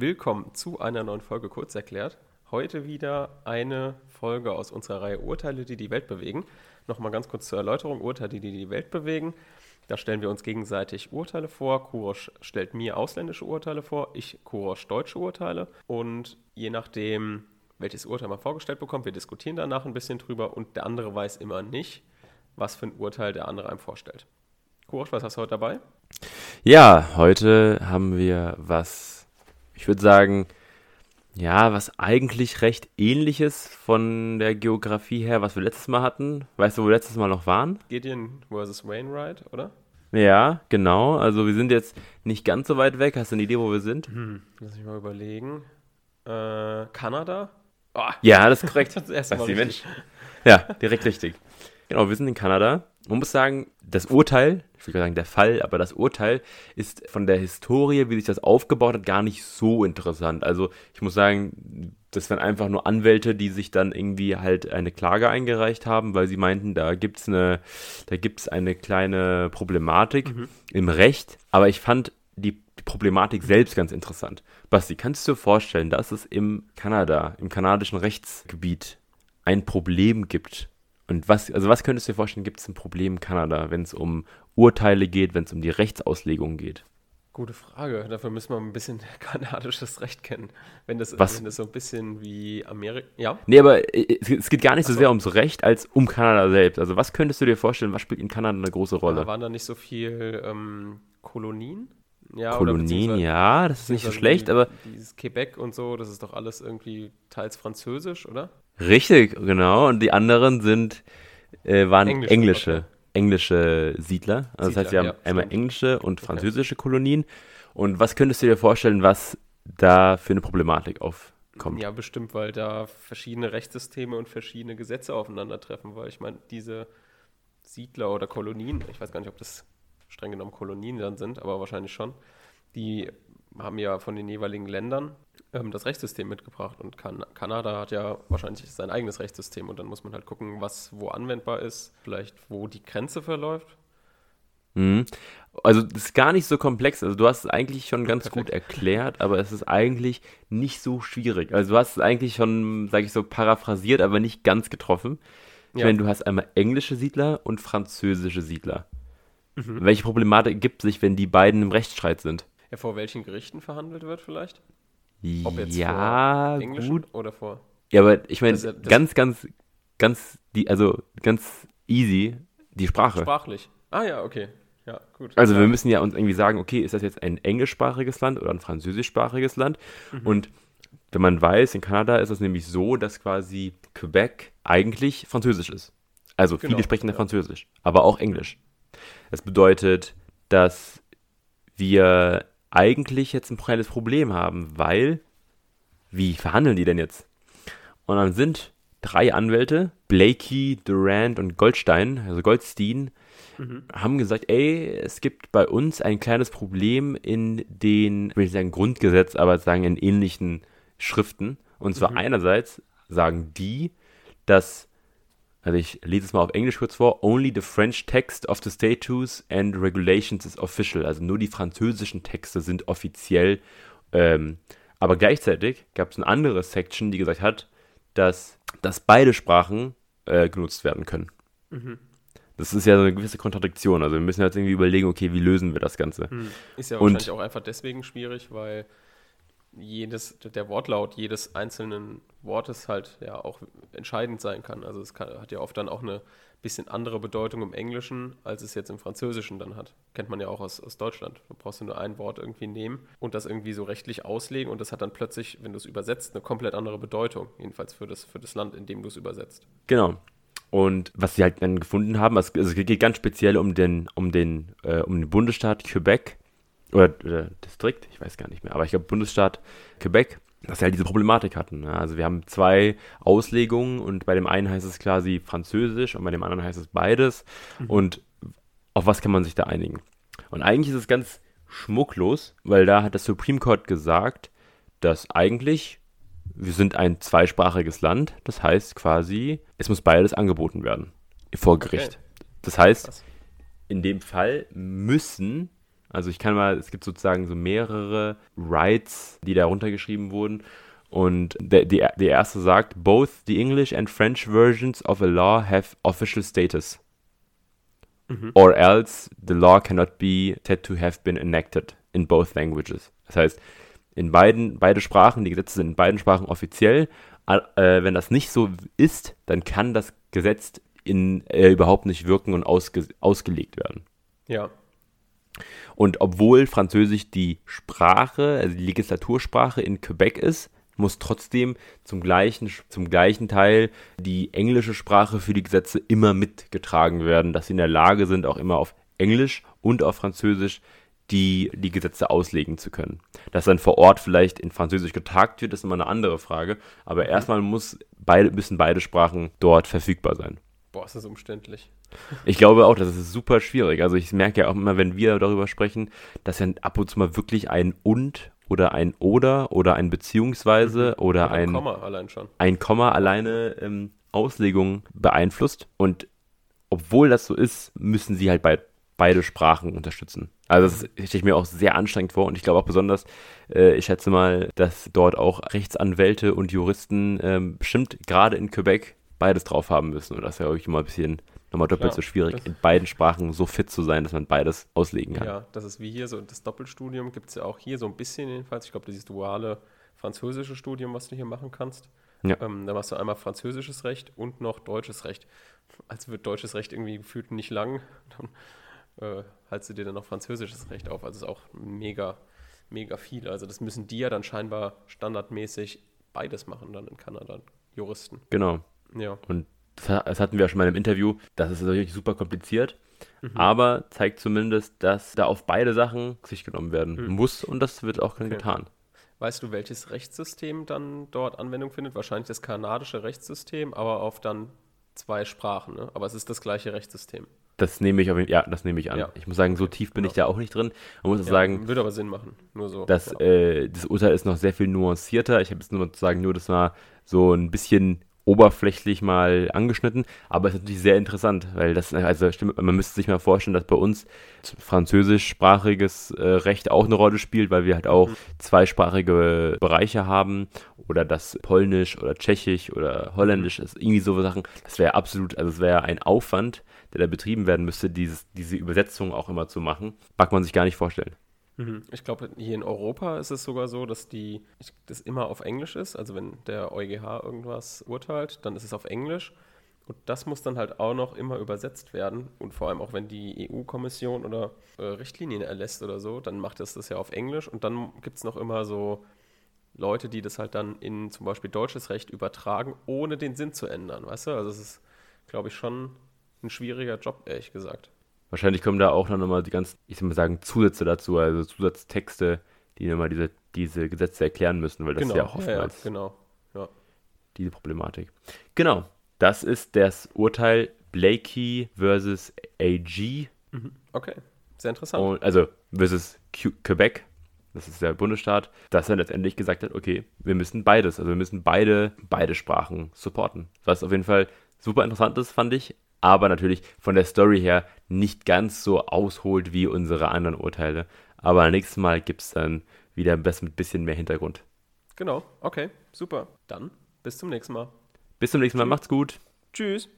willkommen zu einer neuen Folge Kurz erklärt. Heute wieder eine Folge aus unserer Reihe Urteile, die die Welt bewegen. Nochmal ganz kurz zur Erläuterung: Urteile, die die Welt bewegen. Da stellen wir uns gegenseitig Urteile vor. Kurosch stellt mir ausländische Urteile vor, ich Kurosch deutsche Urteile. Und je nachdem, welches Urteil man vorgestellt bekommt, wir diskutieren danach ein bisschen drüber und der andere weiß immer nicht, was für ein Urteil der andere einem vorstellt. Kurosch, was hast du heute dabei? Ja, heute haben wir was, ich würde sagen, ja, was eigentlich recht ähnliches von der Geografie her, was wir letztes Mal hatten. Weißt du, wo wir letztes Mal noch waren? Gideon vs. Wainwright, oder? Ja, genau. Also wir sind jetzt nicht ganz so weit weg. Hast du eine Idee, wo wir sind? Hm, lass mich mal überlegen. Äh, Kanada? Oh, ja, das ist korrekt. das erste Mal die Mensch. Ja, direkt richtig. Genau, wir sind in Kanada. Man muss sagen, das Urteil, ich will sagen der Fall, aber das Urteil ist von der Historie, wie sich das aufgebaut hat, gar nicht so interessant. Also ich muss sagen, das waren einfach nur Anwälte, die sich dann irgendwie halt eine Klage eingereicht haben, weil sie meinten, da gibt's eine, da gibt's eine kleine Problematik mhm. im Recht. Aber ich fand die Problematik selbst ganz interessant. Basti, kannst du dir vorstellen, dass es im Kanada, im kanadischen Rechtsgebiet ein Problem gibt und was, also was könntest du dir vorstellen, gibt es ein Problem in Kanada, wenn es um Urteile geht, wenn es um die Rechtsauslegung geht? Gute Frage. Dafür müssen wir ein bisschen kanadisches Recht kennen. Wenn das, Was? wenn das so ein bisschen wie Amerika. Ja? Nee, aber äh, es geht gar nicht so, so sehr ums Recht als um Kanada selbst. Also, was könntest du dir vorstellen, was spielt in Kanada eine große Rolle? Ja, waren da nicht so viel ähm, Kolonien? Ja, Kolonien, ja, das ist nicht so schlecht, die, aber. Dieses Quebec und so, das ist doch alles irgendwie teils französisch, oder? Richtig, genau. Und die anderen sind, äh, waren englische, englische, okay. englische Siedler. Also Siedler, das heißt, wir haben ja, einmal stimmt. englische und französische okay. Kolonien. Und was könntest du dir vorstellen, was da für eine Problematik aufkommt? Ja, bestimmt, weil da verschiedene Rechtssysteme und verschiedene Gesetze aufeinandertreffen. Weil ich meine, diese Siedler oder Kolonien, ich weiß gar nicht, ob das streng genommen Kolonien dann sind, aber wahrscheinlich schon, die haben ja von den jeweiligen Ländern ähm, das Rechtssystem mitgebracht. Und kan Kanada hat ja wahrscheinlich sein eigenes Rechtssystem. Und dann muss man halt gucken, was wo anwendbar ist, vielleicht wo die Grenze verläuft. Mhm. Also das ist gar nicht so komplex. Also du hast es eigentlich schon ganz Perfekt. gut erklärt, aber es ist eigentlich nicht so schwierig. Also du hast es eigentlich schon, sage ich so, paraphrasiert, aber nicht ganz getroffen. Ich ja. meine, du hast einmal englische Siedler und französische Siedler. Mhm. Welche Problematik gibt sich, wenn die beiden im Rechtsstreit sind? Ja, vor welchen Gerichten verhandelt wird vielleicht? Ob jetzt ja, vor gut. oder vor. Ja, aber ich meine, ganz, ganz, ganz, die, also ganz easy die Sprache. Sprachlich. Ah ja, okay. Ja, gut. Also ja. wir müssen ja uns irgendwie sagen, okay, ist das jetzt ein englischsprachiges Land oder ein französischsprachiges Land? Mhm. Und wenn man weiß, in Kanada ist es nämlich so, dass quasi Quebec eigentlich Französisch ist. Also genau, viele sprechen ja. Französisch, aber auch Englisch. Das bedeutet, dass wir eigentlich jetzt ein kleines Problem haben, weil, wie verhandeln die denn jetzt? Und dann sind drei Anwälte, Blakey, Durant und Goldstein, also Goldstein, mhm. haben gesagt, ey, es gibt bei uns ein kleines Problem in den, ich will nicht sagen Grundgesetz, aber sagen in ähnlichen Schriften. Und zwar mhm. einerseits sagen die, dass also ich lese es mal auf Englisch kurz vor. Only the French text of the statutes and regulations is official. Also nur die französischen Texte sind offiziell. Ähm, aber gleichzeitig gab es eine andere Section, die gesagt hat, dass, dass beide Sprachen äh, genutzt werden können. Mhm. Das ist ja so eine gewisse Kontradiktion. Also wir müssen jetzt irgendwie überlegen, okay, wie lösen wir das Ganze? Mhm. Ist ja wahrscheinlich Und, auch einfach deswegen schwierig, weil jedes, der Wortlaut jedes einzelnen Wortes halt ja auch entscheidend sein kann. Also es kann, hat ja oft dann auch eine bisschen andere Bedeutung im Englischen, als es jetzt im Französischen dann hat. Kennt man ja auch aus, aus Deutschland. Du brauchst nur ein Wort irgendwie nehmen und das irgendwie so rechtlich auslegen und das hat dann plötzlich, wenn du es übersetzt, eine komplett andere Bedeutung. Jedenfalls für das, für das Land, in dem du es übersetzt. Genau. Und was sie halt dann gefunden haben, also es geht ganz speziell um den, um den, äh, um den Bundesstaat Quebec, oder, oder Distrikt, ich weiß gar nicht mehr, aber ich glaube Bundesstaat Quebec, dass sie halt diese Problematik hatten. Ne? Also wir haben zwei Auslegungen und bei dem einen heißt es quasi Französisch und bei dem anderen heißt es beides. Mhm. Und auf was kann man sich da einigen? Und eigentlich ist es ganz schmucklos, weil da hat das Supreme Court gesagt, dass eigentlich wir sind ein zweisprachiges Land. Das heißt quasi, es muss beides angeboten werden vor Gericht. Okay. Das heißt, in dem Fall müssen Also ich kann mal, es gibt sozusagen so mehrere Rights, die da runtergeschrieben wurden. Und der, die, die erste sagt, both the English and French versions of a law have official status. Mhm. Or else the law cannot be said to have been enacted in both languages. Das heißt, in beiden, beide Sprachen, die Gesetze sind in beiden Sprachen offiziell. Äh, wenn das nicht so ist, dann kann das Gesetz in, äh, überhaupt nicht wirken und ausge, ausgelegt werden. Ja. Und obwohl Französisch die Sprache, also die Legislatursprache in Quebec ist, muss trotzdem zum gleichen, zum gleichen Teil die englische Sprache für die Gesetze immer mitgetragen werden, dass sie in der Lage sind, auch immer auf Englisch und auf Französisch die, die Gesetze auslegen zu können. Dass dann vor Ort vielleicht in Französisch getagt wird, ist immer eine andere Frage. Aber erstmal muss beide, müssen beide Sprachen dort verfügbar sein. Boah, ist das umständlich. Ich glaube auch, das ist super schwierig. Also ich merke ja auch immer, wenn wir darüber sprechen, dass ja ab und zu mal wirklich ein und oder ein oder oder ein beziehungsweise mhm. oder ein, ein Komma allein schon. Ein Komma alleine ähm, Auslegung beeinflusst. Und obwohl das so ist, müssen sie halt bei beide Sprachen unterstützen. Also das stelle ich mir auch sehr anstrengend vor und ich glaube auch besonders, äh, ich schätze mal, dass dort auch Rechtsanwälte und Juristen ähm, bestimmt gerade in Quebec beides drauf haben müssen. Und das ist ja auch immer ein bisschen nochmal doppelt Klar, so schwierig, in beiden Sprachen so fit zu sein, dass man beides auslegen kann. Ja, das ist wie hier so, das Doppelstudium gibt es ja auch hier so ein bisschen jedenfalls. Ich glaube, dieses duale französische Studium, was du hier machen kannst. Ja. Ähm, da machst du einmal französisches Recht und noch deutsches Recht. Als wird deutsches Recht irgendwie gefühlt nicht lang. Dann äh, haltst du dir dann noch französisches Recht auf. Also ist auch mega, mega viel. Also das müssen die ja dann scheinbar standardmäßig beides machen dann in Kanada, Juristen. Genau. Ja. Und das, hatten wir ja schon mal im Interview. Das ist natürlich super kompliziert. Mhm. Aber zeigt zumindest, dass da auf beide Sachen sich genommen werden mhm. muss und das wird auch okay. getan. Weißt du, welches Rechtssystem dann dort Anwendung findet? Wahrscheinlich das kanadische Rechtssystem, aber auf dann zwei Sprachen. Ne? Aber es ist das gleiche Rechtssystem. Das nehme ich auf ja, das nehme ich an. Ja. Ich muss sagen, so tief bin genau. ich da auch nicht drin. Man muss ja, sagen, würde aber Sinn machen. Nur so. Das, genau. äh, das Urteil ist noch sehr viel nuancierter. Ich habe jetzt nur sozusagen nur das mal so ein bisschen oberflächlich mal angeschnitten, aber es ist natürlich sehr interessant, weil das, also stimmt, man müsste sich mal vorstellen, dass bei uns französischsprachiges äh, Recht auch eine Rolle spielt, weil wir halt auch mhm. zweisprachige Bereiche haben oder das Polnisch oder Tschechisch oder Holländisch ist irgendwie so Sachen. Das wäre absolut, also es wäre ein Aufwand, der da betrieben werden müsste, dieses, diese Übersetzung auch immer zu machen. Mag man sich gar nicht vorstellen. Mhm. Ich glaube, hier in Europa ist es sogar so, dass die, das immer auf Englisch ist. Also wenn der EuGH irgendwas urteilt, dann ist es auf Englisch. Und das muss dann halt auch noch immer übersetzt werden. Und vor allem auch wenn die EU-Kommission oder äh, Richtlinien erlässt oder so, dann macht es das ja auf Englisch. Und dann gibt es noch immer so Leute, die das halt dann in zum Beispiel deutsches Recht übertragen, ohne den Sinn zu ändern. Weißt du? Also es ist, glaube ich, schon ein schwieriger Job, ehrlich gesagt. Wahrscheinlich kommen da auch noch mal die ganzen, ich soll mal sagen, Zusätze dazu, also Zusatztexte, die nochmal diese, diese Gesetze erklären müssen, weil das genau, ist ja auch oftmals ja, genau. ja. diese Problematik. Genau, das ist das Urteil Blakey versus AG. Mhm. Okay, sehr interessant. Und, also versus Q Quebec, das ist der Bundesstaat, dass er letztendlich gesagt hat, okay, wir müssen beides, also wir müssen beide, beide Sprachen supporten. Was auf jeden Fall super interessant ist, fand ich, aber natürlich von der Story her nicht ganz so ausholt wie unsere anderen Urteile. Aber nächstes Mal gibt es dann wieder ein bisschen mehr Hintergrund. Genau, okay, super. Dann bis zum nächsten Mal. Bis zum nächsten Mal, macht's gut. Tschüss.